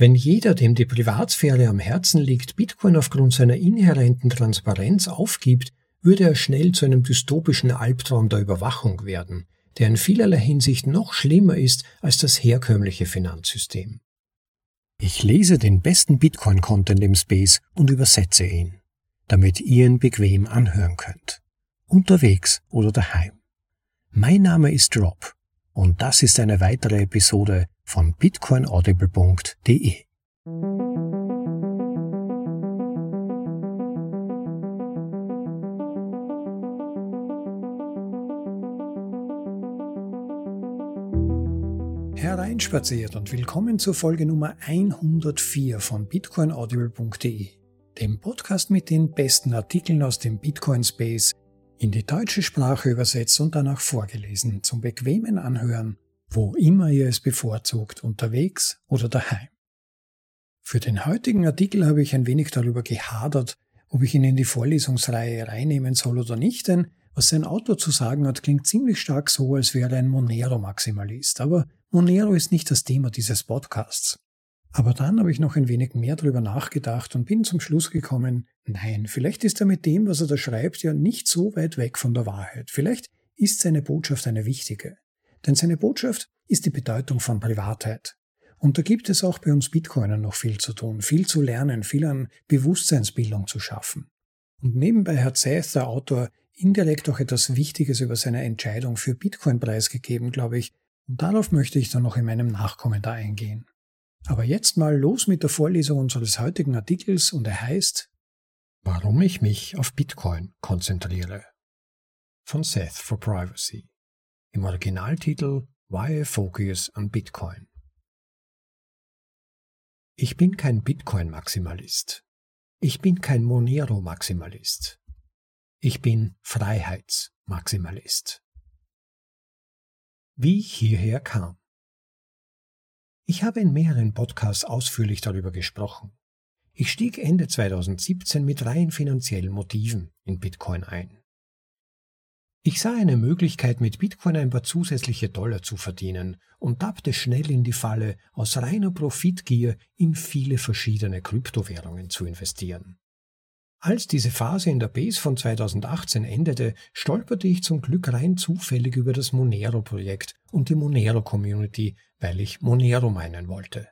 Wenn jeder, dem die Privatsphäre am Herzen liegt, Bitcoin aufgrund seiner inhärenten Transparenz aufgibt, würde er schnell zu einem dystopischen Albtraum der Überwachung werden, der in vielerlei Hinsicht noch schlimmer ist als das herkömmliche Finanzsystem. Ich lese den besten Bitcoin-Content im Space und übersetze ihn, damit ihr ihn bequem anhören könnt. Unterwegs oder daheim. Mein Name ist Rob und das ist eine weitere Episode von bitcoinaudible.de. Hereinspaziert und willkommen zur Folge Nummer 104 von bitcoinaudible.de, dem Podcast mit den besten Artikeln aus dem Bitcoin Space in die deutsche Sprache übersetzt und danach vorgelesen, zum bequemen Anhören, wo immer ihr es bevorzugt, unterwegs oder daheim. Für den heutigen Artikel habe ich ein wenig darüber gehadert, ob ich ihn in die Vorlesungsreihe reinnehmen soll oder nicht, denn was sein Autor zu sagen hat, klingt ziemlich stark so, als wäre er ein Monero-Maximalist. Aber Monero ist nicht das Thema dieses Podcasts. Aber dann habe ich noch ein wenig mehr darüber nachgedacht und bin zum Schluss gekommen, nein, vielleicht ist er mit dem, was er da schreibt, ja nicht so weit weg von der Wahrheit. Vielleicht ist seine Botschaft eine wichtige. Denn seine Botschaft ist die Bedeutung von Privatheit. Und da gibt es auch bei uns Bitcoinern noch viel zu tun, viel zu lernen, viel an Bewusstseinsbildung zu schaffen. Und nebenbei hat Seth, der Autor, indirekt auch etwas Wichtiges über seine Entscheidung für Bitcoin preisgegeben, glaube ich, und darauf möchte ich dann noch in meinem Nachkommentar eingehen. Aber jetzt mal los mit der Vorlesung unseres heutigen Artikels und er heißt Warum ich mich auf Bitcoin konzentriere. Von Seth for Privacy. Im Originaltitel Why Focus on Bitcoin. Ich bin kein Bitcoin-Maximalist. Ich bin kein Monero-Maximalist. Ich bin Freiheitsmaximalist. Wie ich hierher kam. Ich habe in mehreren Podcasts ausführlich darüber gesprochen. Ich stieg Ende 2017 mit rein finanziellen Motiven in Bitcoin ein. Ich sah eine Möglichkeit, mit Bitcoin ein paar zusätzliche Dollar zu verdienen und tappte schnell in die Falle, aus reiner Profitgier in viele verschiedene Kryptowährungen zu investieren. Als diese Phase in der Base von 2018 endete, stolperte ich zum Glück rein zufällig über das Monero-Projekt und die Monero-Community, weil ich Monero meinen wollte.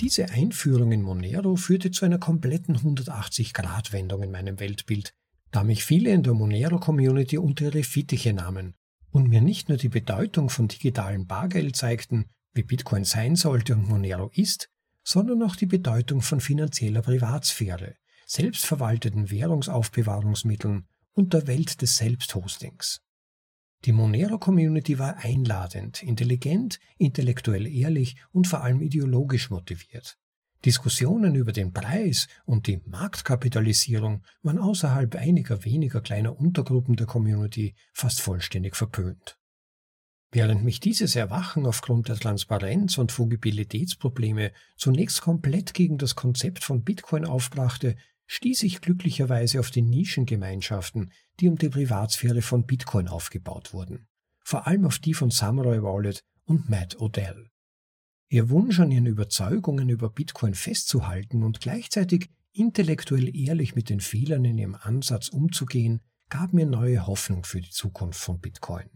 Diese Einführung in Monero führte zu einer kompletten 180-Grad-Wendung in meinem Weltbild, da mich viele in der Monero-Community unter ihre Fittiche nahmen und mir nicht nur die Bedeutung von digitalem Bargeld zeigten, wie Bitcoin sein sollte und Monero ist, sondern auch die Bedeutung von finanzieller Privatsphäre, selbstverwalteten Währungsaufbewahrungsmitteln und der Welt des Selbsthostings. Die Monero-Community war einladend, intelligent, intellektuell ehrlich und vor allem ideologisch motiviert. Diskussionen über den Preis und die Marktkapitalisierung waren außerhalb einiger weniger kleiner Untergruppen der Community fast vollständig verpönt. Während mich dieses Erwachen aufgrund der Transparenz und Fungibilitätsprobleme zunächst komplett gegen das Konzept von Bitcoin aufbrachte, stieß ich glücklicherweise auf die Nischengemeinschaften, die um die Privatsphäre von Bitcoin aufgebaut wurden, vor allem auf die von Samurai Wallet und Matt Odell. Ihr Wunsch an ihren Überzeugungen über Bitcoin festzuhalten und gleichzeitig intellektuell ehrlich mit den Fehlern in ihrem Ansatz umzugehen, gab mir neue Hoffnung für die Zukunft von Bitcoin.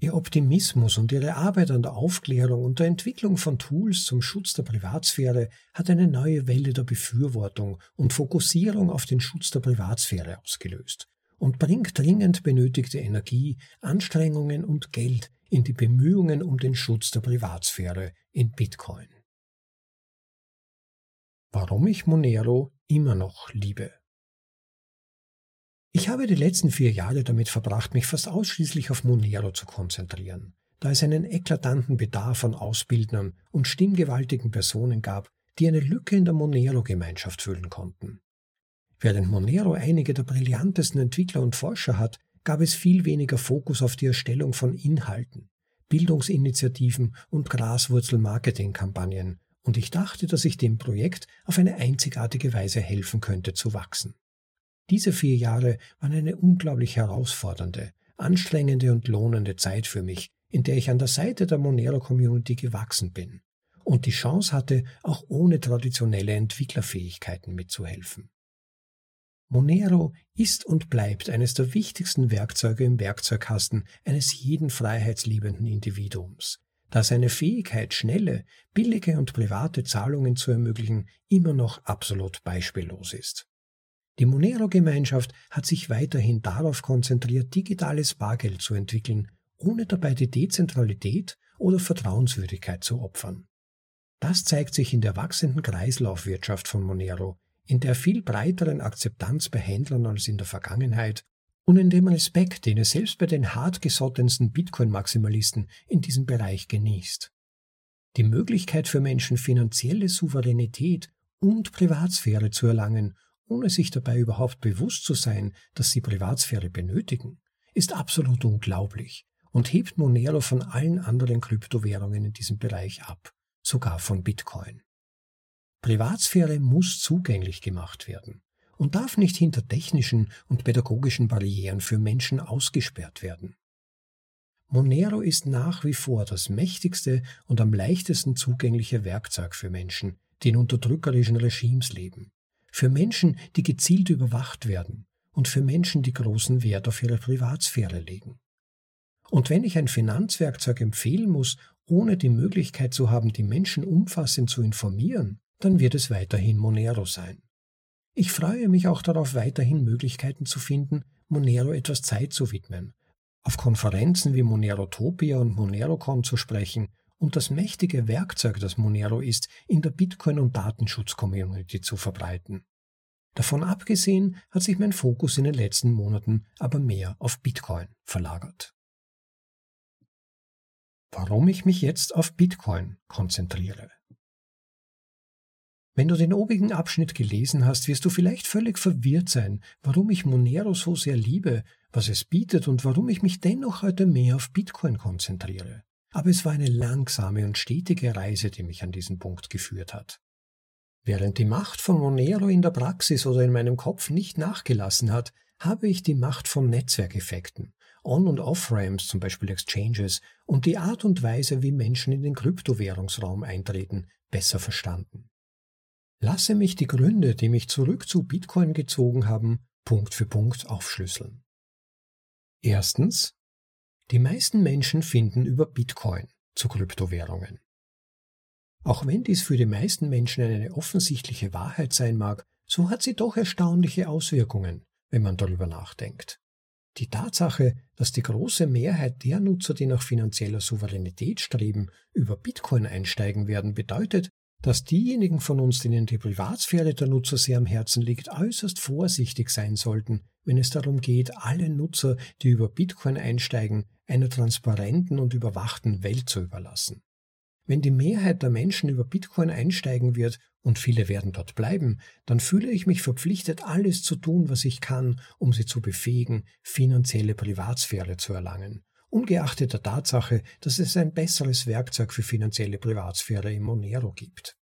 Ihr Optimismus und ihre Arbeit an der Aufklärung und der Entwicklung von Tools zum Schutz der Privatsphäre hat eine neue Welle der Befürwortung und Fokussierung auf den Schutz der Privatsphäre ausgelöst und bringt dringend benötigte Energie, Anstrengungen und Geld in die Bemühungen um den Schutz der Privatsphäre in Bitcoin. Warum ich Monero immer noch liebe. Ich habe die letzten vier Jahre damit verbracht, mich fast ausschließlich auf Monero zu konzentrieren, da es einen eklatanten Bedarf an Ausbildnern und stimmgewaltigen Personen gab, die eine Lücke in der Monero-Gemeinschaft füllen konnten. Während Monero einige der brillantesten Entwickler und Forscher hat, gab es viel weniger Fokus auf die Erstellung von Inhalten, Bildungsinitiativen und Graswurzel-Marketing-Kampagnen, und ich dachte, dass ich dem Projekt auf eine einzigartige Weise helfen könnte zu wachsen. Diese vier Jahre waren eine unglaublich herausfordernde, anstrengende und lohnende Zeit für mich, in der ich an der Seite der Monero Community gewachsen bin. und die Chance hatte, auch ohne traditionelle Entwicklerfähigkeiten mitzuhelfen. Monero ist und bleibt eines der wichtigsten Werkzeuge im Werkzeugkasten eines jeden freiheitsliebenden Individuums, da seine Fähigkeit, schnelle, billige und private Zahlungen zu ermöglichen, immer noch absolut beispiellos ist. Die Monero-Gemeinschaft hat sich weiterhin darauf konzentriert, digitales Bargeld zu entwickeln, ohne dabei die Dezentralität oder Vertrauenswürdigkeit zu opfern. Das zeigt sich in der wachsenden Kreislaufwirtschaft von Monero, in der viel breiteren Akzeptanz bei Händlern als in der Vergangenheit und in dem Respekt, den es selbst bei den hartgesottensten Bitcoin-Maximalisten in diesem Bereich genießt. Die Möglichkeit für Menschen, finanzielle Souveränität und Privatsphäre zu erlangen, ohne sich dabei überhaupt bewusst zu sein, dass sie Privatsphäre benötigen, ist absolut unglaublich und hebt Monero von allen anderen Kryptowährungen in diesem Bereich ab, sogar von Bitcoin. Privatsphäre muss zugänglich gemacht werden und darf nicht hinter technischen und pädagogischen Barrieren für Menschen ausgesperrt werden. Monero ist nach wie vor das mächtigste und am leichtesten zugängliche Werkzeug für Menschen, die in unterdrückerischen Regimes leben, für Menschen, die gezielt überwacht werden und für Menschen, die großen Wert auf ihre Privatsphäre legen. Und wenn ich ein Finanzwerkzeug empfehlen muss, ohne die Möglichkeit zu haben, die Menschen umfassend zu informieren, dann wird es weiterhin Monero sein. Ich freue mich auch darauf, weiterhin Möglichkeiten zu finden, Monero etwas Zeit zu widmen, auf Konferenzen wie Monerotopia und Monerocon zu sprechen und das mächtige Werkzeug, das Monero ist, in der Bitcoin- und Datenschutz-Community zu verbreiten. Davon abgesehen hat sich mein Fokus in den letzten Monaten aber mehr auf Bitcoin verlagert. Warum ich mich jetzt auf Bitcoin konzentriere. Wenn du den obigen Abschnitt gelesen hast, wirst du vielleicht völlig verwirrt sein, warum ich Monero so sehr liebe, was es bietet und warum ich mich dennoch heute mehr auf Bitcoin konzentriere. Aber es war eine langsame und stetige Reise, die mich an diesen Punkt geführt hat. Während die Macht von Monero in der Praxis oder in meinem Kopf nicht nachgelassen hat, habe ich die Macht von Netzwerkeffekten, On- und Off-Ramps, zum Beispiel Exchanges, und die Art und Weise, wie Menschen in den Kryptowährungsraum eintreten, besser verstanden. Lasse mich die Gründe, die mich zurück zu Bitcoin gezogen haben, Punkt für Punkt aufschlüsseln. Erstens. Die meisten Menschen finden über Bitcoin zu Kryptowährungen. Auch wenn dies für die meisten Menschen eine offensichtliche Wahrheit sein mag, so hat sie doch erstaunliche Auswirkungen, wenn man darüber nachdenkt. Die Tatsache, dass die große Mehrheit der Nutzer, die nach finanzieller Souveränität streben, über Bitcoin einsteigen werden, bedeutet, dass diejenigen von uns, denen die Privatsphäre der Nutzer sehr am Herzen liegt, äußerst vorsichtig sein sollten, wenn es darum geht, alle Nutzer, die über Bitcoin einsteigen, einer transparenten und überwachten Welt zu überlassen. Wenn die Mehrheit der Menschen über Bitcoin einsteigen wird, und viele werden dort bleiben, dann fühle ich mich verpflichtet, alles zu tun, was ich kann, um sie zu befähigen, finanzielle Privatsphäre zu erlangen ungeachtet der Tatsache, dass es ein besseres Werkzeug für finanzielle Privatsphäre im Monero gibt.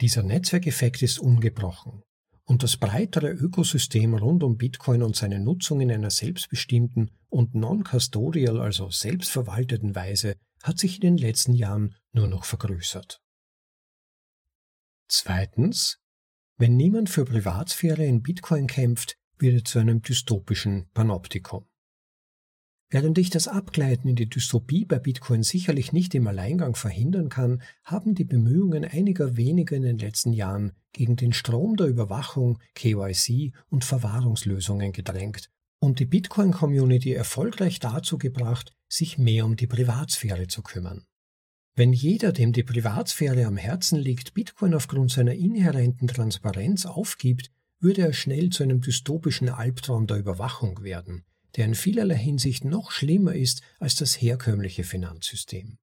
Dieser Netzwerkeffekt ist ungebrochen und das breitere Ökosystem rund um Bitcoin und seine Nutzung in einer selbstbestimmten und non-custodial, also selbstverwalteten Weise hat sich in den letzten Jahren nur noch vergrößert. Zweitens, wenn niemand für Privatsphäre in Bitcoin kämpft, wird er zu einem dystopischen Panoptikum. Während ich das Abgleiten in die Dystopie bei Bitcoin sicherlich nicht im Alleingang verhindern kann, haben die Bemühungen einiger weniger in den letzten Jahren gegen den Strom der Überwachung, KYC und Verwahrungslösungen gedrängt und die Bitcoin-Community erfolgreich dazu gebracht, sich mehr um die Privatsphäre zu kümmern. Wenn jeder, dem die Privatsphäre am Herzen liegt, Bitcoin aufgrund seiner inhärenten Transparenz aufgibt, würde er schnell zu einem dystopischen Albtraum der Überwachung werden, der in vielerlei Hinsicht noch schlimmer ist als das herkömmliche Finanzsystem.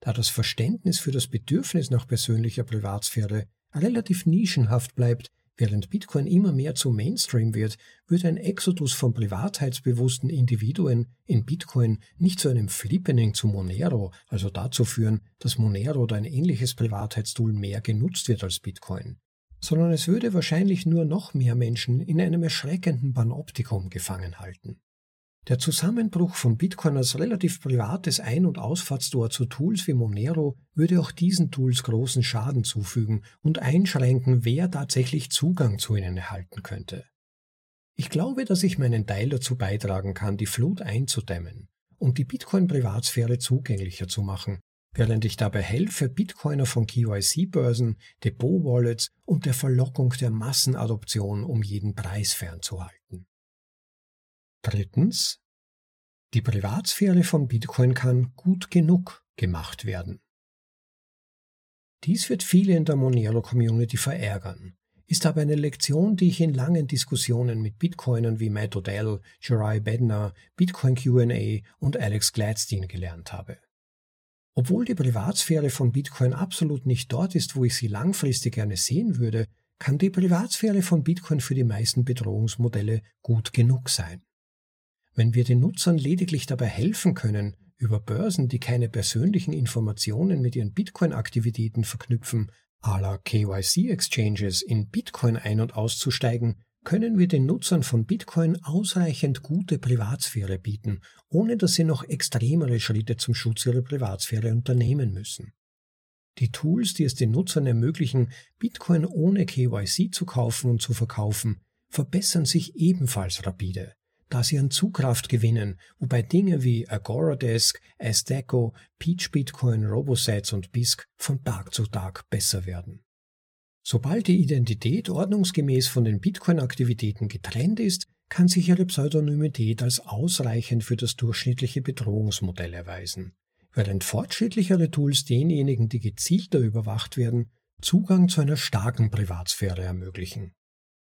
Da das Verständnis für das Bedürfnis nach persönlicher Privatsphäre relativ nischenhaft bleibt, während Bitcoin immer mehr zum Mainstream wird, wird ein Exodus von privatheitsbewussten Individuen in Bitcoin nicht zu einem Flippening zu Monero, also dazu führen, dass Monero oder ein ähnliches Privatheitstool mehr genutzt wird als Bitcoin sondern es würde wahrscheinlich nur noch mehr Menschen in einem erschreckenden Panoptikum gefangen halten. Der Zusammenbruch von Bitcoin als relativ privates Ein- und Ausfahrtstor zu Tools wie Monero würde auch diesen Tools großen Schaden zufügen und einschränken, wer tatsächlich Zugang zu ihnen erhalten könnte. Ich glaube, dass ich meinen Teil dazu beitragen kann, die Flut einzudämmen und die Bitcoin-Privatsphäre zugänglicher zu machen, während ich dabei helfe, Bitcoiner von KYC-Börsen, Depot-Wallets und der Verlockung der Massenadoption um jeden Preis fernzuhalten. Drittens. Die Privatsphäre von Bitcoin kann gut genug gemacht werden. Dies wird viele in der Monero-Community verärgern, ist aber eine Lektion, die ich in langen Diskussionen mit Bitcoinern wie Matt Odell, Jerai Bednar, Bitcoin Q&A und Alex Gladstein gelernt habe. Obwohl die Privatsphäre von Bitcoin absolut nicht dort ist, wo ich sie langfristig gerne sehen würde, kann die Privatsphäre von Bitcoin für die meisten Bedrohungsmodelle gut genug sein. Wenn wir den Nutzern lediglich dabei helfen können, über Börsen, die keine persönlichen Informationen mit ihren Bitcoin-Aktivitäten verknüpfen, à la KYC-Exchanges in Bitcoin ein- und auszusteigen, können wir den Nutzern von Bitcoin ausreichend gute Privatsphäre bieten, ohne dass sie noch extremere Schritte zum Schutz ihrer Privatsphäre unternehmen müssen. Die Tools, die es den Nutzern ermöglichen, Bitcoin ohne KYC zu kaufen und zu verkaufen, verbessern sich ebenfalls rapide da sie an Zugkraft gewinnen, wobei Dinge wie Agoradesk, Azteco, Peach Bitcoin, Robosets und BISC von Tag zu Tag besser werden. Sobald die Identität ordnungsgemäß von den Bitcoin-Aktivitäten getrennt ist, kann sich ihre Pseudonymität als ausreichend für das durchschnittliche Bedrohungsmodell erweisen, während fortschrittlichere Tools denjenigen, die gezielter überwacht werden, Zugang zu einer starken Privatsphäre ermöglichen.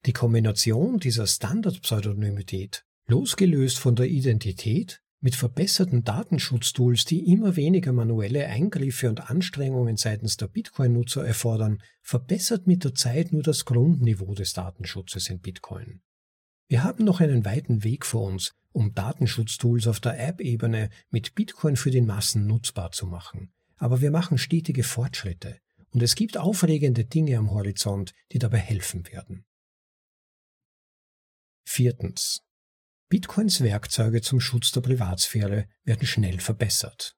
Die Kombination dieser Standard-Pseudonymität Losgelöst von der Identität, mit verbesserten Datenschutztools, die immer weniger manuelle Eingriffe und Anstrengungen seitens der Bitcoin-Nutzer erfordern, verbessert mit der Zeit nur das Grundniveau des Datenschutzes in Bitcoin. Wir haben noch einen weiten Weg vor uns, um Datenschutztools auf der App-Ebene mit Bitcoin für den Massen nutzbar zu machen. Aber wir machen stetige Fortschritte und es gibt aufregende Dinge am Horizont, die dabei helfen werden. Viertens. Bitcoins Werkzeuge zum Schutz der Privatsphäre werden schnell verbessert.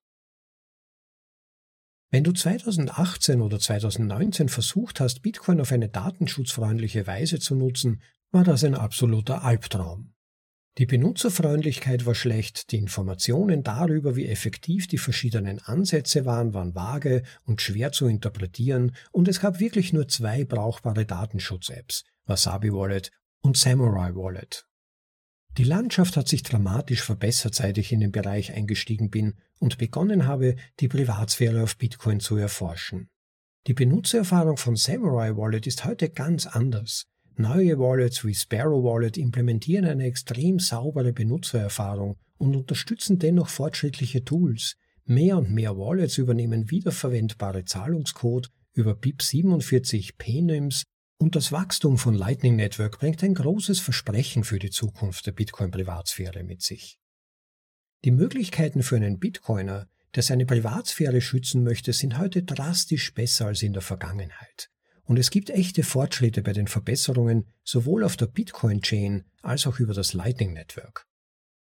Wenn du 2018 oder 2019 versucht hast, Bitcoin auf eine datenschutzfreundliche Weise zu nutzen, war das ein absoluter Albtraum. Die Benutzerfreundlichkeit war schlecht, die Informationen darüber, wie effektiv die verschiedenen Ansätze waren, waren vage und schwer zu interpretieren und es gab wirklich nur zwei brauchbare Datenschutz-Apps, Wasabi Wallet und Samurai Wallet. Die Landschaft hat sich dramatisch verbessert, seit ich in den Bereich eingestiegen bin und begonnen habe, die Privatsphäre auf Bitcoin zu erforschen. Die Benutzererfahrung von Samurai Wallet ist heute ganz anders. Neue Wallets wie Sparrow Wallet implementieren eine extrem saubere Benutzererfahrung und unterstützen dennoch fortschrittliche Tools. Mehr und mehr Wallets übernehmen wiederverwendbare Zahlungscode über BIP47 PNIMS und das Wachstum von Lightning Network bringt ein großes Versprechen für die Zukunft der Bitcoin-Privatsphäre mit sich. Die Möglichkeiten für einen Bitcoiner, der seine Privatsphäre schützen möchte, sind heute drastisch besser als in der Vergangenheit. Und es gibt echte Fortschritte bei den Verbesserungen sowohl auf der Bitcoin-Chain als auch über das Lightning Network.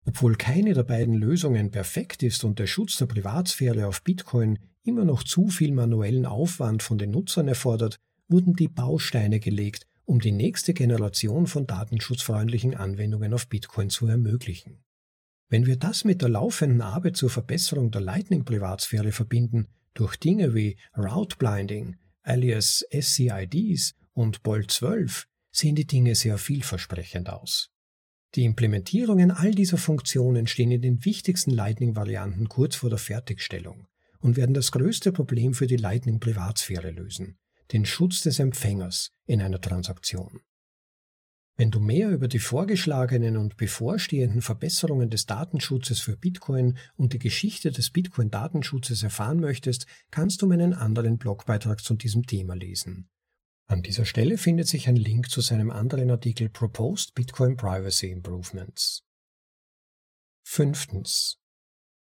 Obwohl keine der beiden Lösungen perfekt ist und der Schutz der Privatsphäre auf Bitcoin immer noch zu viel manuellen Aufwand von den Nutzern erfordert, wurden die Bausteine gelegt, um die nächste Generation von datenschutzfreundlichen Anwendungen auf Bitcoin zu ermöglichen. Wenn wir das mit der laufenden Arbeit zur Verbesserung der Lightning-Privatsphäre verbinden, durch Dinge wie Route Blinding, alias SCIDs und Bolt 12, sehen die Dinge sehr vielversprechend aus. Die Implementierungen all dieser Funktionen stehen in den wichtigsten Lightning-Varianten kurz vor der Fertigstellung und werden das größte Problem für die Lightning-Privatsphäre lösen, den Schutz des Empfängers in einer Transaktion. Wenn du mehr über die vorgeschlagenen und bevorstehenden Verbesserungen des Datenschutzes für Bitcoin und die Geschichte des Bitcoin-Datenschutzes erfahren möchtest, kannst du meinen anderen Blogbeitrag zu diesem Thema lesen. An dieser Stelle findet sich ein Link zu seinem anderen Artikel Proposed Bitcoin Privacy Improvements. Fünftens.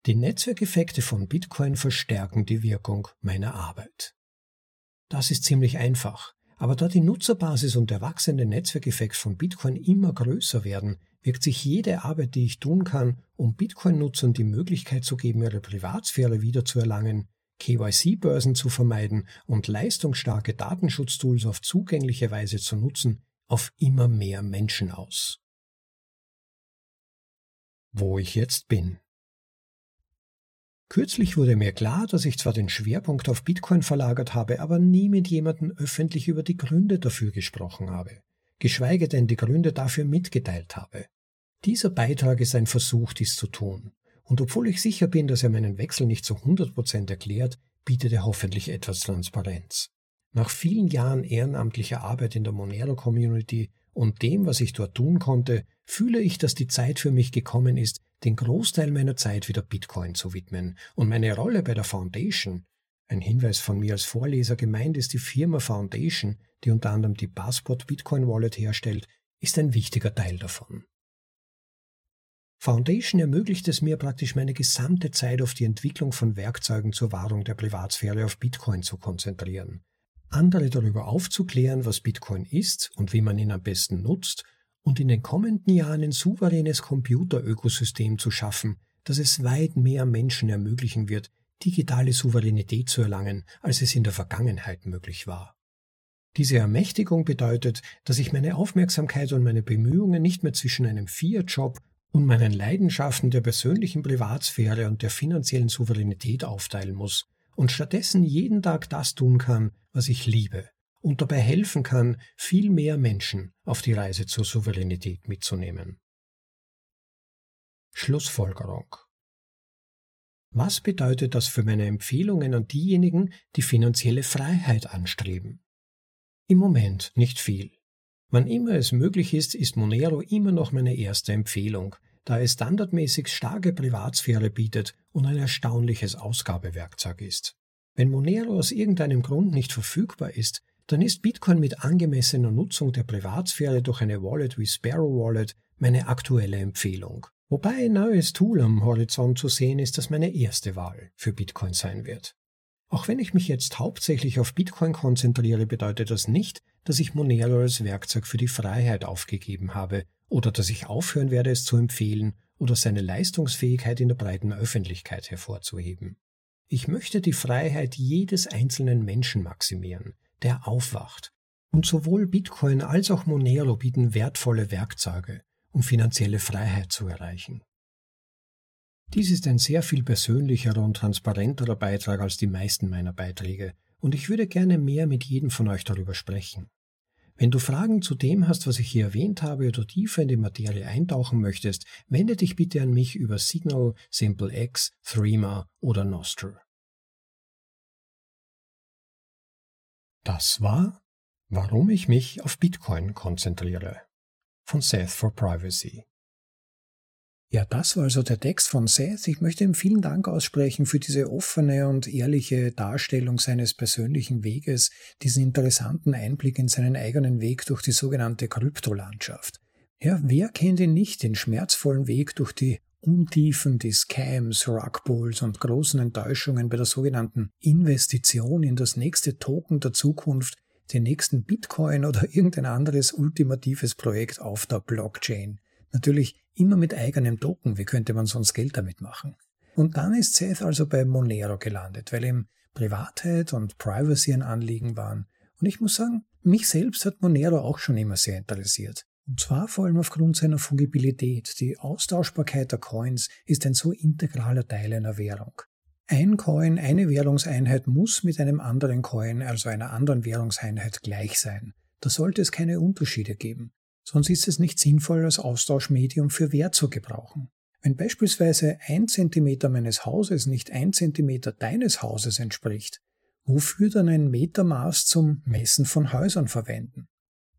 Die Netzwerkeffekte von Bitcoin verstärken die Wirkung meiner Arbeit. Das ist ziemlich einfach. Aber da die Nutzerbasis und der wachsende Netzwerkeffekt von Bitcoin immer größer werden, wirkt sich jede Arbeit, die ich tun kann, um Bitcoin-Nutzern die Möglichkeit zu geben, ihre Privatsphäre wiederzuerlangen, KYC-Börsen zu vermeiden und leistungsstarke Datenschutztools auf zugängliche Weise zu nutzen, auf immer mehr Menschen aus. Wo ich jetzt bin. Kürzlich wurde mir klar, dass ich zwar den Schwerpunkt auf Bitcoin verlagert habe, aber nie mit jemandem öffentlich über die Gründe dafür gesprochen habe, geschweige denn die Gründe dafür mitgeteilt habe. Dieser Beitrag ist ein Versuch, dies zu tun. Und obwohl ich sicher bin, dass er meinen Wechsel nicht zu 100% erklärt, bietet er hoffentlich etwas Transparenz. Nach vielen Jahren ehrenamtlicher Arbeit in der Monero Community und dem, was ich dort tun konnte, fühle ich, dass die Zeit für mich gekommen ist, den Großteil meiner Zeit wieder Bitcoin zu widmen und meine Rolle bei der Foundation, ein Hinweis von mir als Vorleser gemeint ist die Firma Foundation, die unter anderem die Passport Bitcoin Wallet herstellt, ist ein wichtiger Teil davon. Foundation ermöglicht es mir praktisch meine gesamte Zeit auf die Entwicklung von Werkzeugen zur Wahrung der Privatsphäre auf Bitcoin zu konzentrieren, andere darüber aufzuklären, was Bitcoin ist und wie man ihn am besten nutzt und in den kommenden Jahren ein souveränes Computerökosystem zu schaffen, das es weit mehr Menschen ermöglichen wird, digitale Souveränität zu erlangen, als es in der Vergangenheit möglich war. Diese Ermächtigung bedeutet, dass ich meine Aufmerksamkeit und meine Bemühungen nicht mehr zwischen einem Fiat-Job und meinen Leidenschaften der persönlichen Privatsphäre und der finanziellen Souveränität aufteilen muss und stattdessen jeden Tag das tun kann, was ich liebe und dabei helfen kann, viel mehr Menschen auf die Reise zur Souveränität mitzunehmen. Schlussfolgerung Was bedeutet das für meine Empfehlungen an diejenigen, die finanzielle Freiheit anstreben? Im Moment nicht viel. Wann immer es möglich ist, ist Monero immer noch meine erste Empfehlung, da es standardmäßig starke Privatsphäre bietet und ein erstaunliches Ausgabewerkzeug ist. Wenn Monero aus irgendeinem Grund nicht verfügbar ist, dann ist Bitcoin mit angemessener Nutzung der Privatsphäre durch eine Wallet wie Sparrow Wallet meine aktuelle Empfehlung. Wobei ein neues Tool am Horizont zu sehen ist, das meine erste Wahl für Bitcoin sein wird. Auch wenn ich mich jetzt hauptsächlich auf Bitcoin konzentriere, bedeutet das nicht, dass ich Monero als Werkzeug für die Freiheit aufgegeben habe oder dass ich aufhören werde, es zu empfehlen oder seine Leistungsfähigkeit in der breiten Öffentlichkeit hervorzuheben. Ich möchte die Freiheit jedes einzelnen Menschen maximieren, der aufwacht. Und sowohl Bitcoin als auch Monero bieten wertvolle Werkzeuge, um finanzielle Freiheit zu erreichen. Dies ist ein sehr viel persönlicherer und transparenterer Beitrag als die meisten meiner Beiträge, und ich würde gerne mehr mit jedem von euch darüber sprechen. Wenn du Fragen zu dem hast, was ich hier erwähnt habe, oder tiefer in die Materie eintauchen möchtest, wende dich bitte an mich über Signal, SimpleX, Threema oder Nostr. Das war, warum ich mich auf Bitcoin konzentriere. Von Seth for Privacy. Ja, das war also der Text von Seth. Ich möchte ihm vielen Dank aussprechen für diese offene und ehrliche Darstellung seines persönlichen Weges, diesen interessanten Einblick in seinen eigenen Weg durch die sogenannte Kryptolandschaft. Ja, wer kennt ihn nicht, den schmerzvollen Weg durch die Untiefen, die Scams, Rugpulls und großen Enttäuschungen bei der sogenannten Investition in das nächste Token der Zukunft, den nächsten Bitcoin oder irgendein anderes ultimatives Projekt auf der Blockchain. Natürlich immer mit eigenem Token, wie könnte man sonst Geld damit machen? Und dann ist Seth also bei Monero gelandet, weil ihm Privatheit und Privacy ein Anliegen waren. Und ich muss sagen, mich selbst hat Monero auch schon immer sehr interessiert. Und zwar vor allem aufgrund seiner Fungibilität. Die Austauschbarkeit der Coins ist ein so integraler Teil einer Währung. Ein Coin, eine Währungseinheit muss mit einem anderen Coin, also einer anderen Währungseinheit, gleich sein. Da sollte es keine Unterschiede geben sonst ist es nicht sinnvoll als Austauschmedium für Wert zu gebrauchen. Wenn beispielsweise ein Zentimeter meines Hauses nicht ein Zentimeter deines Hauses entspricht, wofür dann ein Metermaß zum Messen von Häusern verwenden?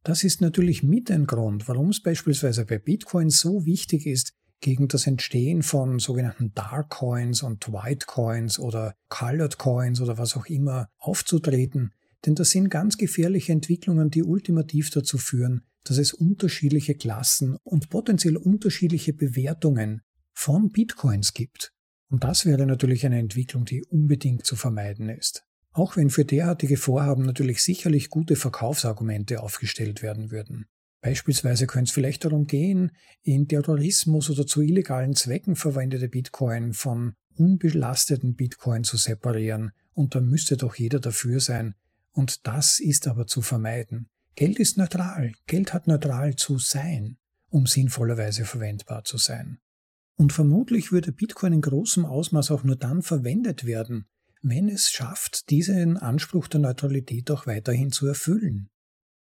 Das ist natürlich mit ein Grund, warum es beispielsweise bei Bitcoin so wichtig ist, gegen das Entstehen von sogenannten Dark Coins und White Coins oder Colored Coins oder was auch immer aufzutreten, denn das sind ganz gefährliche Entwicklungen, die ultimativ dazu führen, dass es unterschiedliche Klassen und potenziell unterschiedliche Bewertungen von Bitcoins gibt. Und das wäre natürlich eine Entwicklung, die unbedingt zu vermeiden ist. Auch wenn für derartige Vorhaben natürlich sicherlich gute Verkaufsargumente aufgestellt werden würden. Beispielsweise könnte es vielleicht darum gehen, in Terrorismus oder zu illegalen Zwecken verwendete Bitcoin von unbelasteten Bitcoin zu separieren. Und da müsste doch jeder dafür sein. Und das ist aber zu vermeiden. Geld ist neutral. Geld hat neutral zu sein, um sinnvollerweise verwendbar zu sein. Und vermutlich würde Bitcoin in großem Ausmaß auch nur dann verwendet werden, wenn es schafft, diesen Anspruch der Neutralität auch weiterhin zu erfüllen.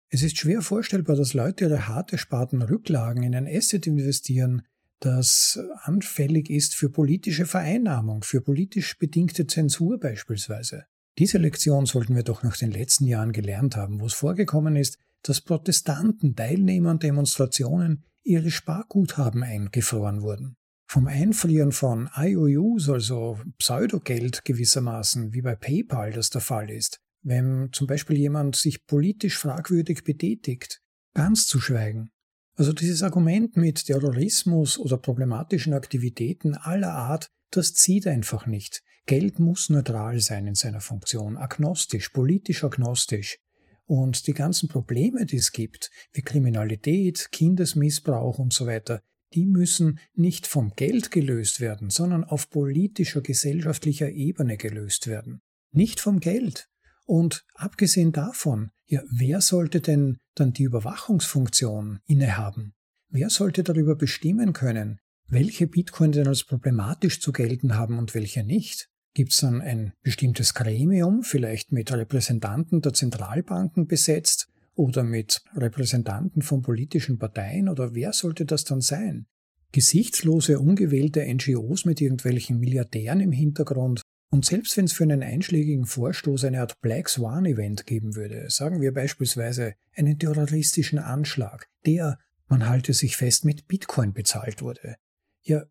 Es ist schwer vorstellbar, dass Leute ihre hart ersparten Rücklagen in ein Asset investieren, das anfällig ist für politische Vereinnahmung, für politisch bedingte Zensur beispielsweise. Diese Lektion sollten wir doch nach den letzten Jahren gelernt haben, wo es vorgekommen ist, dass Protestanten, Teilnehmer an Demonstrationen, ihre Sparguthaben eingefroren wurden. Vom Einfrieren von IOUs, also Pseudogeld gewissermaßen, wie bei PayPal das der Fall ist, wenn zum Beispiel jemand sich politisch fragwürdig betätigt, ganz zu schweigen. Also dieses Argument mit Terrorismus oder problematischen Aktivitäten aller Art, das zieht einfach nicht. Geld muss neutral sein in seiner Funktion, agnostisch, politisch agnostisch. Und die ganzen Probleme, die es gibt, wie Kriminalität, Kindesmissbrauch und so weiter, die müssen nicht vom Geld gelöst werden, sondern auf politischer, gesellschaftlicher Ebene gelöst werden. Nicht vom Geld. Und abgesehen davon, ja, wer sollte denn dann die Überwachungsfunktion innehaben? Wer sollte darüber bestimmen können, welche Bitcoin denn als problematisch zu gelten haben und welche nicht? Gibt es dann ein bestimmtes Gremium, vielleicht mit Repräsentanten der Zentralbanken besetzt oder mit Repräsentanten von politischen Parteien oder wer sollte das dann sein? Gesichtslose, ungewählte NGOs mit irgendwelchen Milliardären im Hintergrund und selbst wenn es für einen einschlägigen Vorstoß eine Art Black Swan Event geben würde, sagen wir beispielsweise einen terroristischen Anschlag, der, man halte sich fest, mit Bitcoin bezahlt wurde. Ja,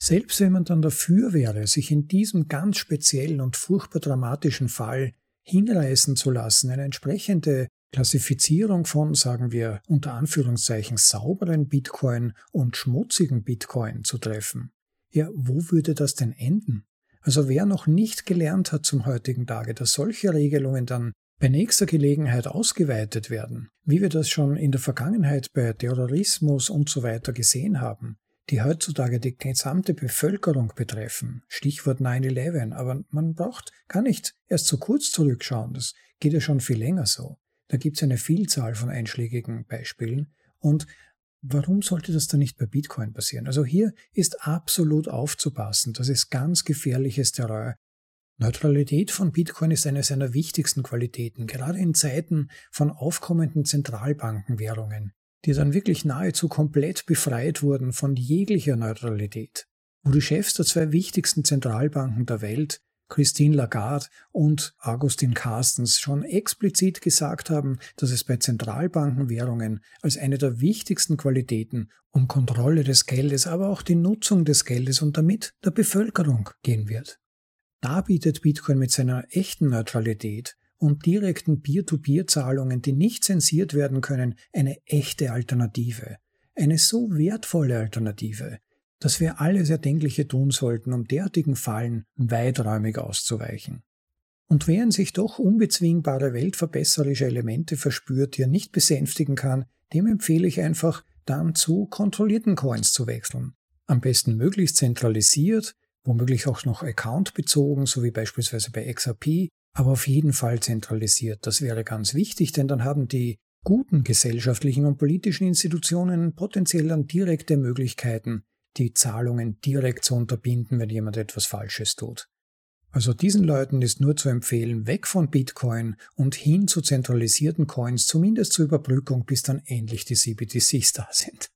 selbst wenn man dann dafür wäre, sich in diesem ganz speziellen und furchtbar dramatischen Fall hinreißen zu lassen, eine entsprechende Klassifizierung von, sagen wir, unter Anführungszeichen sauberen Bitcoin und schmutzigen Bitcoin zu treffen, ja, wo würde das denn enden? Also wer noch nicht gelernt hat zum heutigen Tage, dass solche Regelungen dann bei nächster Gelegenheit ausgeweitet werden, wie wir das schon in der Vergangenheit bei Terrorismus und so weiter gesehen haben, die heutzutage die gesamte Bevölkerung betreffen, Stichwort 9-11, aber man braucht gar nicht erst so kurz zurückschauen, das geht ja schon viel länger so. Da gibt es eine Vielzahl von einschlägigen Beispielen und Warum sollte das dann nicht bei Bitcoin passieren? Also hier ist absolut aufzupassen. Das ist ganz gefährliches Terrain. Neutralität von Bitcoin ist eine seiner wichtigsten Qualitäten, gerade in Zeiten von aufkommenden Zentralbankenwährungen, die dann wirklich nahezu komplett befreit wurden von jeglicher Neutralität, wo die Chefs der zwei wichtigsten Zentralbanken der Welt Christine Lagarde und Augustin Carstens schon explizit gesagt haben, dass es bei Zentralbankenwährungen als eine der wichtigsten Qualitäten um Kontrolle des Geldes, aber auch die Nutzung des Geldes und damit der Bevölkerung gehen wird. Da bietet Bitcoin mit seiner echten Neutralität und direkten Peer-to-Peer-Zahlungen, die nicht zensiert werden können, eine echte Alternative. Eine so wertvolle Alternative, dass wir alles Erdenkliche tun sollten, um derartigen Fallen weiträumig auszuweichen. Und in sich doch unbezwingbare weltverbesserische Elemente verspürt, die er nicht besänftigen kann, dem empfehle ich einfach, dann zu kontrollierten Coins zu wechseln. Am besten möglichst zentralisiert, womöglich auch noch accountbezogen, so wie beispielsweise bei XRP, aber auf jeden Fall zentralisiert. Das wäre ganz wichtig, denn dann haben die guten gesellschaftlichen und politischen Institutionen potenziell dann direkte Möglichkeiten, die Zahlungen direkt zu unterbinden, wenn jemand etwas Falsches tut. Also diesen Leuten ist nur zu empfehlen, weg von Bitcoin und hin zu zentralisierten Coins, zumindest zur Überbrückung, bis dann endlich die CBDCs da sind.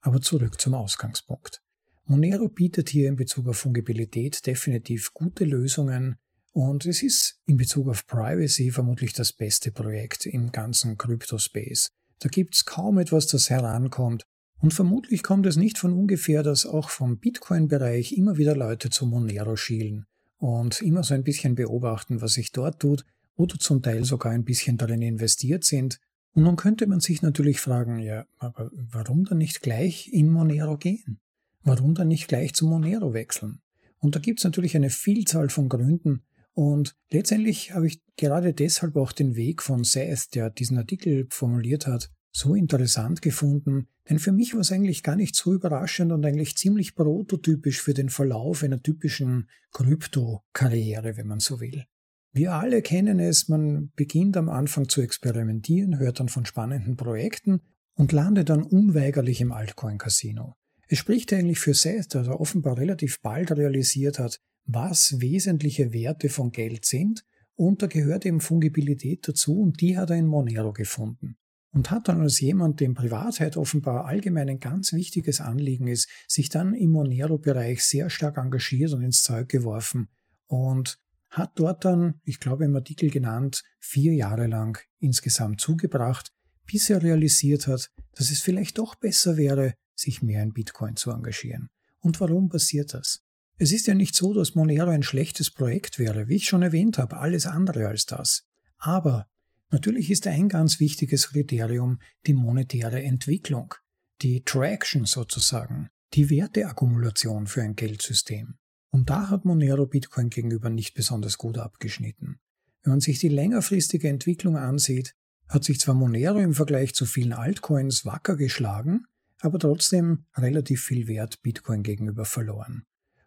Aber zurück zum Ausgangspunkt. Monero bietet hier in Bezug auf Fungibilität definitiv gute Lösungen und es ist in Bezug auf Privacy vermutlich das beste Projekt im ganzen Crypto-Space. Da gibt's kaum etwas, das herankommt und vermutlich kommt es nicht von ungefähr, dass auch vom Bitcoin-Bereich immer wieder Leute zu Monero schielen und immer so ein bisschen beobachten, was sich dort tut oder zum Teil sogar ein bisschen darin investiert sind. Und nun könnte man sich natürlich fragen, ja, aber warum dann nicht gleich in Monero gehen? Warum dann nicht gleich zu Monero wechseln? Und da gibt es natürlich eine Vielzahl von Gründen. Und letztendlich habe ich gerade deshalb auch den Weg von Seth, der diesen Artikel formuliert hat, so interessant gefunden, denn für mich war es eigentlich gar nicht so überraschend und eigentlich ziemlich prototypisch für den Verlauf einer typischen Krypto-Karriere, wenn man so will. Wir alle kennen es, man beginnt am Anfang zu experimentieren, hört dann von spannenden Projekten und landet dann unweigerlich im Altcoin-Casino. Es spricht eigentlich für Seth, dass er offenbar relativ bald realisiert hat, was wesentliche Werte von Geld sind und da gehört eben Fungibilität dazu und die hat er in Monero gefunden. Und hat dann als jemand, dem Privatheit offenbar allgemein ein ganz wichtiges Anliegen ist, sich dann im Monero-Bereich sehr stark engagiert und ins Zeug geworfen und hat dort dann, ich glaube im Artikel genannt, vier Jahre lang insgesamt zugebracht, bis er realisiert hat, dass es vielleicht doch besser wäre, sich mehr in Bitcoin zu engagieren. Und warum passiert das? Es ist ja nicht so, dass Monero ein schlechtes Projekt wäre, wie ich schon erwähnt habe, alles andere als das. Aber natürlich ist ein ganz wichtiges Kriterium die monetäre Entwicklung, die Traction sozusagen, die Werteakkumulation für ein Geldsystem. Und da hat Monero Bitcoin gegenüber nicht besonders gut abgeschnitten. Wenn man sich die längerfristige Entwicklung ansieht, hat sich zwar Monero im Vergleich zu vielen Altcoins wacker geschlagen, aber trotzdem relativ viel Wert Bitcoin gegenüber verloren.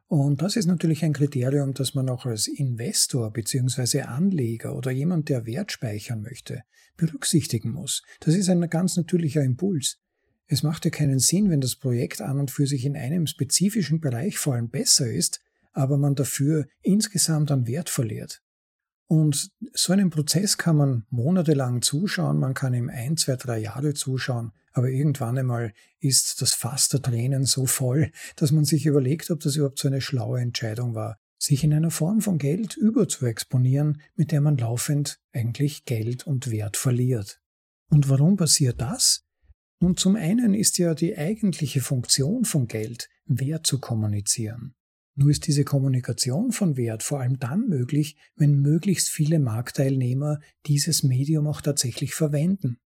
Und das ist natürlich ein Kriterium, das man auch als Investor bzw. Anleger oder jemand, der Wert speichern möchte, berücksichtigen muss. Das ist ein ganz natürlicher Impuls. Es macht ja keinen Sinn, wenn das Projekt an und für sich in einem spezifischen Bereich vor allem besser ist, aber man dafür insgesamt an Wert verliert. Und so einem Prozess kann man monatelang zuschauen, man kann ihm ein, zwei, drei Jahre zuschauen, aber irgendwann einmal ist das Fass der Tränen so voll, dass man sich überlegt, ob das überhaupt so eine schlaue Entscheidung war, sich in einer Form von Geld überzuexponieren, mit der man laufend eigentlich Geld und Wert verliert. Und warum passiert das? Nun, zum einen ist ja die eigentliche Funktion von Geld, Wert zu kommunizieren. Nur ist diese Kommunikation von Wert vor allem dann möglich, wenn möglichst viele Marktteilnehmer dieses Medium auch tatsächlich verwenden.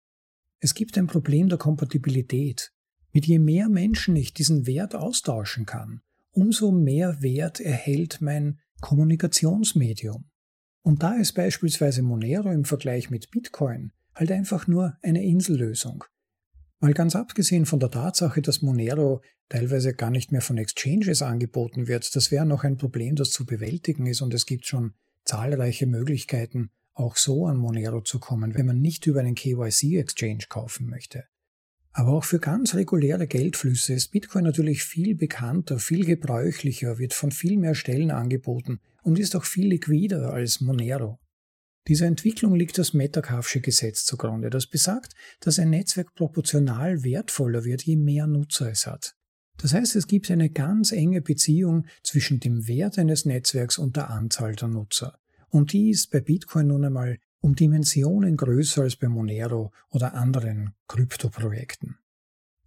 Es gibt ein Problem der Kompatibilität. Mit je mehr Menschen ich diesen Wert austauschen kann, umso mehr Wert erhält mein Kommunikationsmedium. Und da ist beispielsweise Monero im Vergleich mit Bitcoin halt einfach nur eine Insellösung. Mal ganz abgesehen von der Tatsache, dass Monero teilweise gar nicht mehr von Exchanges angeboten wird, das wäre noch ein Problem, das zu bewältigen ist und es gibt schon zahlreiche Möglichkeiten, auch so an Monero zu kommen, wenn man nicht über einen KYC-Exchange kaufen möchte. Aber auch für ganz reguläre Geldflüsse ist Bitcoin natürlich viel bekannter, viel gebräuchlicher, wird von viel mehr Stellen angeboten und ist auch viel liquider als Monero. Dieser Entwicklung liegt das Metcalfe'sche Gesetz zugrunde, das besagt, dass ein Netzwerk proportional wertvoller wird, je mehr Nutzer es hat. Das heißt, es gibt eine ganz enge Beziehung zwischen dem Wert eines Netzwerks und der Anzahl der Nutzer. Und die ist bei Bitcoin nun einmal um Dimensionen größer als bei Monero oder anderen Kryptoprojekten.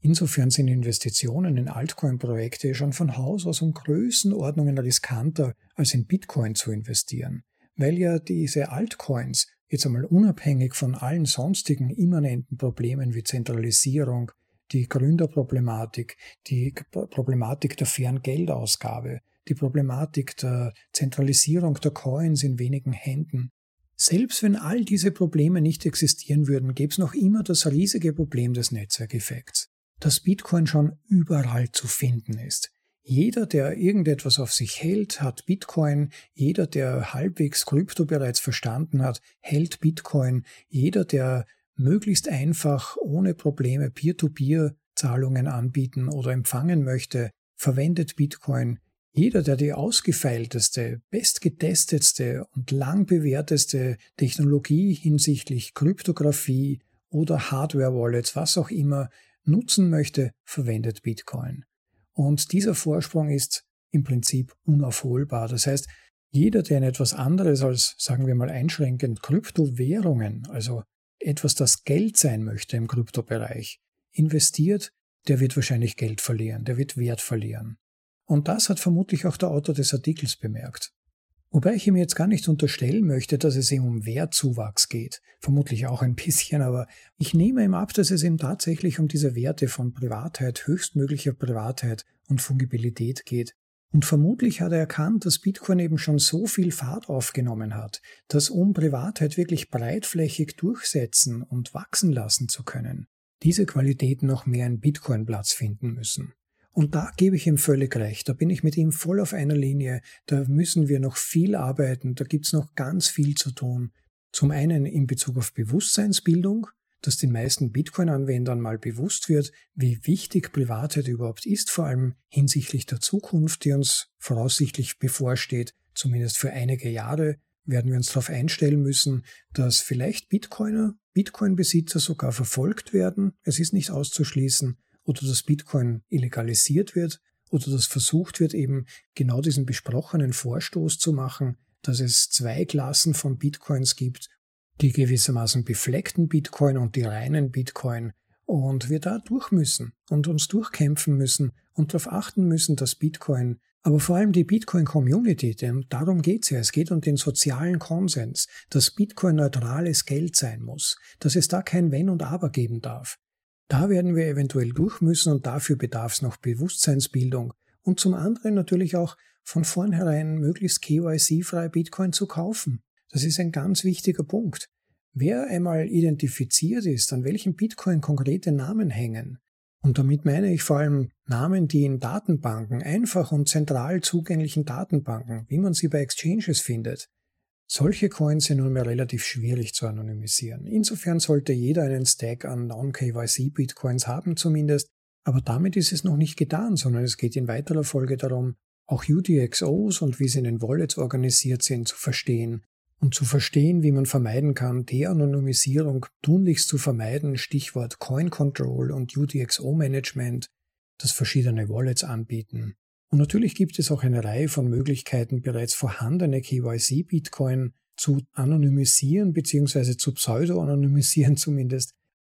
Insofern sind Investitionen in Altcoin-Projekte schon von Haus aus um Größenordnungen riskanter als in Bitcoin zu investieren weil ja diese Altcoins jetzt einmal unabhängig von allen sonstigen immanenten Problemen wie Zentralisierung, die Gründerproblematik, die Problematik der fairen Geldausgabe, die Problematik der Zentralisierung der Coins in wenigen Händen. Selbst wenn all diese Probleme nicht existieren würden, gäbe es noch immer das riesige Problem des Netzwerkeffekts, dass Bitcoin schon überall zu finden ist. Jeder, der irgendetwas auf sich hält, hat Bitcoin. Jeder, der halbwegs Krypto bereits verstanden hat, hält Bitcoin. Jeder, der möglichst einfach ohne Probleme Peer-to-Peer-Zahlungen anbieten oder empfangen möchte, verwendet Bitcoin. Jeder, der die ausgefeilteste, bestgetestetste und lang bewährteste Technologie hinsichtlich Kryptographie oder Hardware-Wallets, was auch immer, nutzen möchte, verwendet Bitcoin. Und dieser Vorsprung ist im Prinzip unaufholbar. Das heißt, jeder, der in etwas anderes als, sagen wir mal, einschränkend Kryptowährungen, also etwas, das Geld sein möchte im Kryptobereich, investiert, der wird wahrscheinlich Geld verlieren, der wird Wert verlieren. Und das hat vermutlich auch der Autor des Artikels bemerkt. Wobei ich ihm jetzt gar nicht unterstellen möchte, dass es ihm um Wertzuwachs geht. Vermutlich auch ein bisschen, aber ich nehme ihm ab, dass es ihm tatsächlich um diese Werte von Privatheit, höchstmöglicher Privatheit und Fungibilität geht. Und vermutlich hat er erkannt, dass Bitcoin eben schon so viel Fahrt aufgenommen hat, dass um Privatheit wirklich breitflächig durchsetzen und wachsen lassen zu können, diese Qualitäten noch mehr in Bitcoin Platz finden müssen. Und da gebe ich ihm völlig recht, da bin ich mit ihm voll auf einer Linie, da müssen wir noch viel arbeiten, da gibt's noch ganz viel zu tun. Zum einen in Bezug auf Bewusstseinsbildung, dass den meisten Bitcoin-Anwendern mal bewusst wird, wie wichtig Privatheit überhaupt ist, vor allem hinsichtlich der Zukunft, die uns voraussichtlich bevorsteht, zumindest für einige Jahre, werden wir uns darauf einstellen müssen, dass vielleicht Bitcoiner, Bitcoin-Besitzer sogar verfolgt werden. Es ist nicht auszuschließen. Oder dass Bitcoin illegalisiert wird. Oder dass versucht wird, eben genau diesen besprochenen Vorstoß zu machen, dass es zwei Klassen von Bitcoins gibt, die gewissermaßen befleckten Bitcoin und die reinen Bitcoin. Und wir da durch müssen und uns durchkämpfen müssen und darauf achten müssen, dass Bitcoin aber vor allem die Bitcoin-Community, denn darum geht's ja. Es geht um den sozialen Konsens, dass Bitcoin neutrales Geld sein muss, dass es da kein Wenn und Aber geben darf. Da werden wir eventuell durch müssen und dafür bedarf es noch Bewusstseinsbildung und zum anderen natürlich auch von vornherein möglichst KYC-frei Bitcoin zu kaufen. Das ist ein ganz wichtiger Punkt. Wer einmal identifiziert ist, an welchem Bitcoin konkrete Namen hängen, und damit meine ich vor allem Namen, die in Datenbanken, einfach und zentral zugänglichen Datenbanken, wie man sie bei Exchanges findet. Solche Coins sind nunmehr relativ schwierig zu anonymisieren. Insofern sollte jeder einen Stack an Non-KYC-Bitcoins haben zumindest, aber damit ist es noch nicht getan, sondern es geht in weiterer Folge darum, auch UTXOs und wie sie in den Wallets organisiert sind zu verstehen, und zu verstehen, wie man vermeiden kann, De-Anonymisierung tunlichst zu vermeiden, Stichwort Coin Control und UTXO Management, das verschiedene Wallets anbieten. Und natürlich gibt es auch eine Reihe von Möglichkeiten, bereits vorhandene KYC-Bitcoin zu anonymisieren bzw. zu pseudo-anonymisieren zumindest.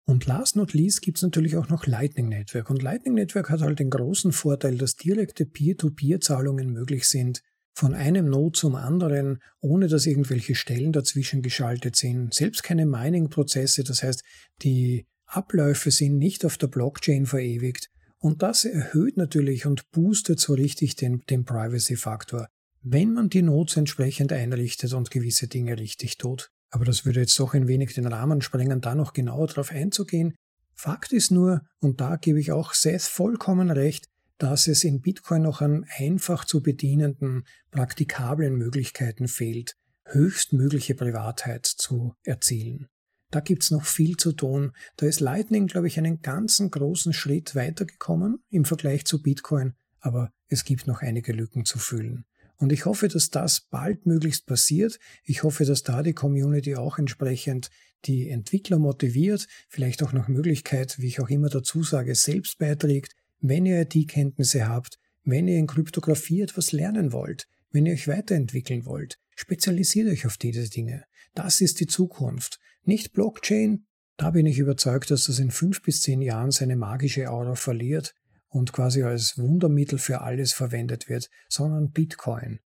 Und last not least gibt es natürlich auch noch Lightning Network. Und Lightning Network hat halt den großen Vorteil, dass direkte Peer-to-Peer-Zahlungen möglich sind von einem Node zum anderen, ohne dass irgendwelche Stellen dazwischen geschaltet sind, selbst keine Mining-Prozesse, das heißt, die Abläufe sind nicht auf der Blockchain verewigt und das erhöht natürlich und boostet so richtig den, den Privacy-Faktor, wenn man die Nodes entsprechend einrichtet und gewisse Dinge richtig tut. Aber das würde jetzt doch ein wenig den Rahmen sprengen, da noch genauer darauf einzugehen. Fakt ist nur, und da gebe ich auch Seth vollkommen recht, dass es in Bitcoin noch an einfach zu bedienenden, praktikablen Möglichkeiten fehlt, höchstmögliche Privatheit zu erzielen. Da gibt's noch viel zu tun. Da ist Lightning, glaube ich, einen ganzen großen Schritt weitergekommen im Vergleich zu Bitcoin, aber es gibt noch einige Lücken zu füllen. Und ich hoffe, dass das baldmöglichst passiert. Ich hoffe, dass da die Community auch entsprechend die Entwickler motiviert, vielleicht auch nach Möglichkeit, wie ich auch immer dazu sage, selbst beiträgt, wenn ihr IT-Kenntnisse habt, wenn ihr in Kryptographie etwas lernen wollt, wenn ihr euch weiterentwickeln wollt, spezialisiert euch auf diese Dinge. Das ist die Zukunft. Nicht Blockchain, da bin ich überzeugt, dass das in fünf bis zehn Jahren seine magische Aura verliert und quasi als Wundermittel für alles verwendet wird, sondern Bitcoin.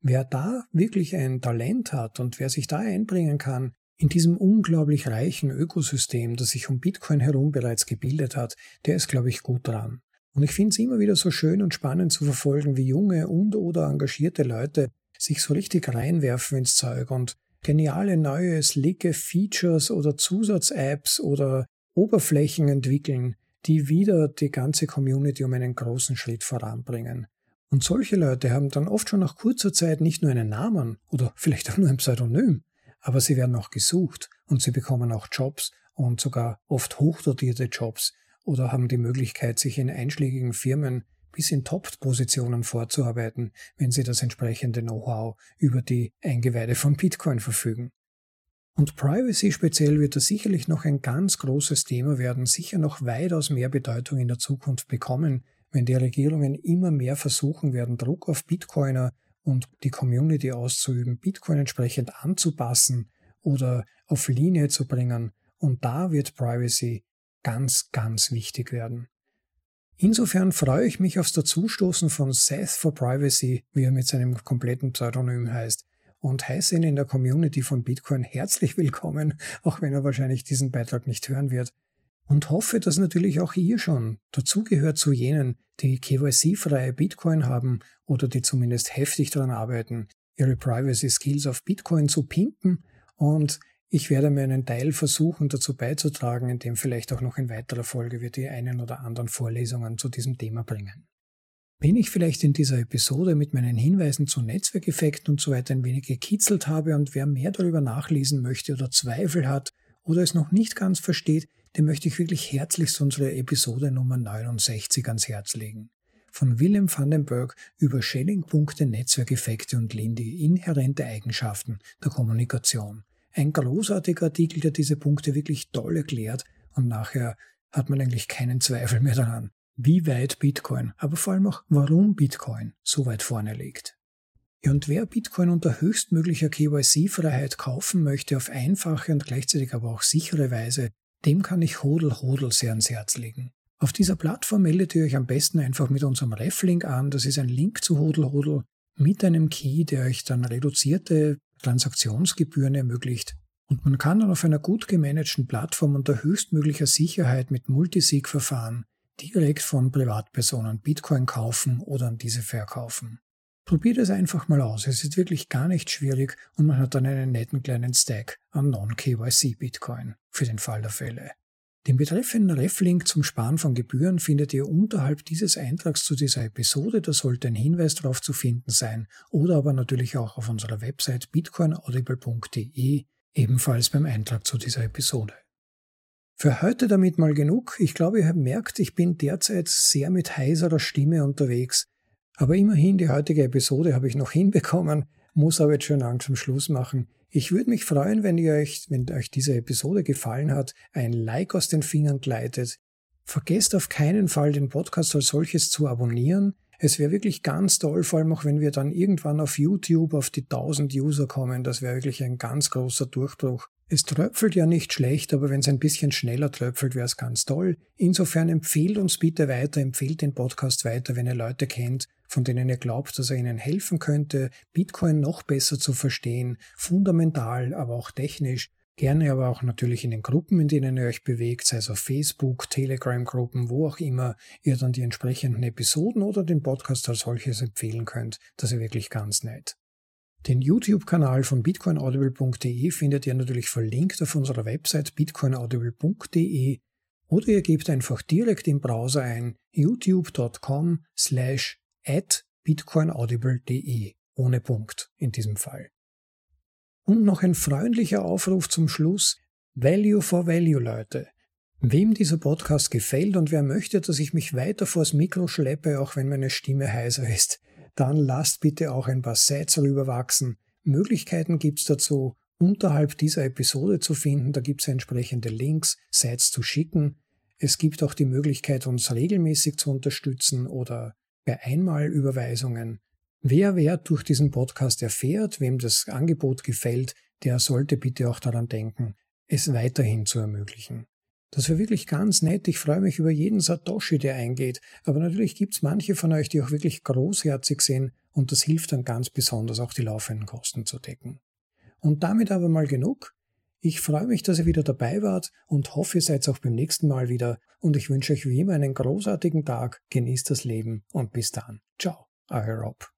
Wer da wirklich ein Talent hat und wer sich da einbringen kann, in diesem unglaublich reichen Ökosystem, das sich um Bitcoin herum bereits gebildet hat, der ist, glaube ich, gut dran. Und ich finde es immer wieder so schön und spannend zu verfolgen, wie junge und oder engagierte Leute sich so richtig reinwerfen ins Zeug und geniale neue, slicke Features oder Zusatz-Apps oder Oberflächen entwickeln, die wieder die ganze Community um einen großen Schritt voranbringen. Und solche Leute haben dann oft schon nach kurzer Zeit nicht nur einen Namen oder vielleicht auch nur ein Pseudonym, aber sie werden auch gesucht und sie bekommen auch Jobs und sogar oft hochdotierte Jobs, oder haben die Möglichkeit, sich in einschlägigen Firmen bis in Top-Positionen vorzuarbeiten, wenn sie das entsprechende Know-how über die Eingeweide von Bitcoin verfügen. Und Privacy speziell wird da sicherlich noch ein ganz großes Thema werden, sicher noch weitaus mehr Bedeutung in der Zukunft bekommen, wenn die Regierungen immer mehr versuchen werden, Druck auf Bitcoiner und die Community auszuüben, Bitcoin entsprechend anzupassen oder auf Linie zu bringen. Und da wird Privacy ganz, ganz wichtig werden. Insofern freue ich mich aufs Dazustoßen von Seth for Privacy, wie er mit seinem kompletten Pseudonym heißt, und heiße ihn in der Community von Bitcoin herzlich willkommen, auch wenn er wahrscheinlich diesen Beitrag nicht hören wird. Und hoffe, dass natürlich auch ihr schon dazugehört zu jenen, die KYC-freie Bitcoin haben oder die zumindest heftig daran arbeiten, ihre Privacy Skills auf Bitcoin zu pimpen und Ich werde mir einen Teil versuchen dazu beizutragen, indem vielleicht auch noch in weiterer Folge wir die einen oder anderen Vorlesungen zu diesem Thema bringen. Wenn ich vielleicht in dieser Episode mit meinen Hinweisen zu Netzwerkeffekten und so weiter ein wenig gekitzelt habe und wer mehr darüber nachlesen möchte oder Zweifel hat oder es noch nicht ganz versteht, dem möchte ich wirklich herzlichst unsere Episode Nummer 69 ans Herz legen. Von Willem van den Berg über Schelling-Punkte, Netzwerkeffekte und Lindy, inhärente Eigenschaften der Kommunikation. Ein großartiger Artikel, der diese Punkte wirklich toll erklärt und nachher hat man eigentlich keinen Zweifel mehr daran, wie weit Bitcoin, aber vor allem auch warum Bitcoin so weit vorne liegt. Ja, und wer Bitcoin unter höchstmöglicher KYC-Freiheit kaufen möchte auf einfache und gleichzeitig aber auch sichere Weise, dem kann ich Hodel Hodel sehr ans Herz legen. Auf dieser Plattform meldet ihr euch am besten einfach mit unserem Reflink an. Das ist ein Link zu Hodel Hodel mit einem Key, der euch dann reduzierte Transaktionsgebühren ermöglicht. Und man kann dann auf einer gut gemanagten Plattform unter höchstmöglicher Sicherheit mit Multisig-Verfahren direkt von Privatpersonen Bitcoin kaufen oder an diese verkaufen. Probiert es einfach mal aus. Es ist wirklich gar nicht schwierig und man hat dann einen netten kleinen Stack an Non-KYC Bitcoin für den Fall der Fälle. Den betreffenden Reflink zum Sparen von Gebühren findet ihr unterhalb dieses Eintrags zu dieser Episode. Da sollte ein Hinweis darauf zu finden sein oder aber natürlich auch auf unserer Website bitcoinaudible.de, ebenfalls beim Eintrag zu dieser Episode. Für heute damit mal genug. Ich glaube, ihr habt merkt, ich bin derzeit sehr mit heiserer Stimme unterwegs. Aber immerhin, die heutige Episode habe ich noch hinbekommen, muss aber jetzt schon langsam Schluss machen. Ich würde mich freuen, wenn ihr euch, wenn euch diese Episode gefallen hat, ein Like aus den Fingern gleitet. Vergesst auf keinen Fall, den Podcast als solches zu abonnieren. Es wäre wirklich ganz toll, vor allem auch wenn wir dann irgendwann auf YouTube auf die 1000 User kommen. Das wäre wirklich ein ganz großer Durchbruch. Es tröpfelt ja nicht schlecht, aber wenn es ein bisschen schneller tröpfelt, wäre es ganz toll. Insofern empfehlt uns bitte weiter, empfehlt den Podcast weiter, wenn ihr Leute kennt, von denen ihr glaubt, dass er ihnen helfen könnte, Bitcoin noch besser zu verstehen, fundamental, aber auch technisch. Gerne aber auch natürlich in den Gruppen, in denen ihr euch bewegt, sei es auf Facebook, Telegram-Gruppen, wo auch immer ihr dann die entsprechenden Episoden oder den Podcast als solches empfehlen könnt. Das ist wirklich ganz nett. Den YouTube-Kanal von bitcoinaudible.de findet ihr natürlich verlinkt auf unserer Website bitcoinaudible.de oder ihr gebt einfach direkt im Browser ein youtube.com slash at bitcoinaudible.de ohne Punkt in diesem Fall. Und noch ein freundlicher Aufruf zum Schluss. Value for Value, Leute. Wem dieser Podcast gefällt und wer möchte, dass ich mich weiter vors Mikro schleppe, auch wenn meine Stimme heiser ist, dann lasst bitte auch ein paar Sets rüberwachsen. Möglichkeiten gibt's dazu, unterhalb dieser Episode zu finden. Da gibt's entsprechende Links, Sets zu schicken. Es gibt auch die Möglichkeit, uns regelmäßig zu unterstützen oder per Einmalüberweisungen. Wer Wert durch diesen Podcast erfährt, wem das Angebot gefällt, der sollte bitte auch daran denken, es weiterhin zu ermöglichen. Das wäre wirklich ganz nett. Ich freue mich über jeden Satoshi, der eingeht. Aber natürlich gibt es manche von euch, die auch wirklich großherzig sind und das hilft dann ganz besonders, auch die laufenden Kosten zu decken. Und damit aber mal genug. Ich freue mich, dass ihr wieder dabei wart und hoffe, ihr seid auch beim nächsten Mal wieder. Und ich wünsche euch wie immer einen großartigen Tag, genießt das Leben und bis dann. Ciao, euer Rob.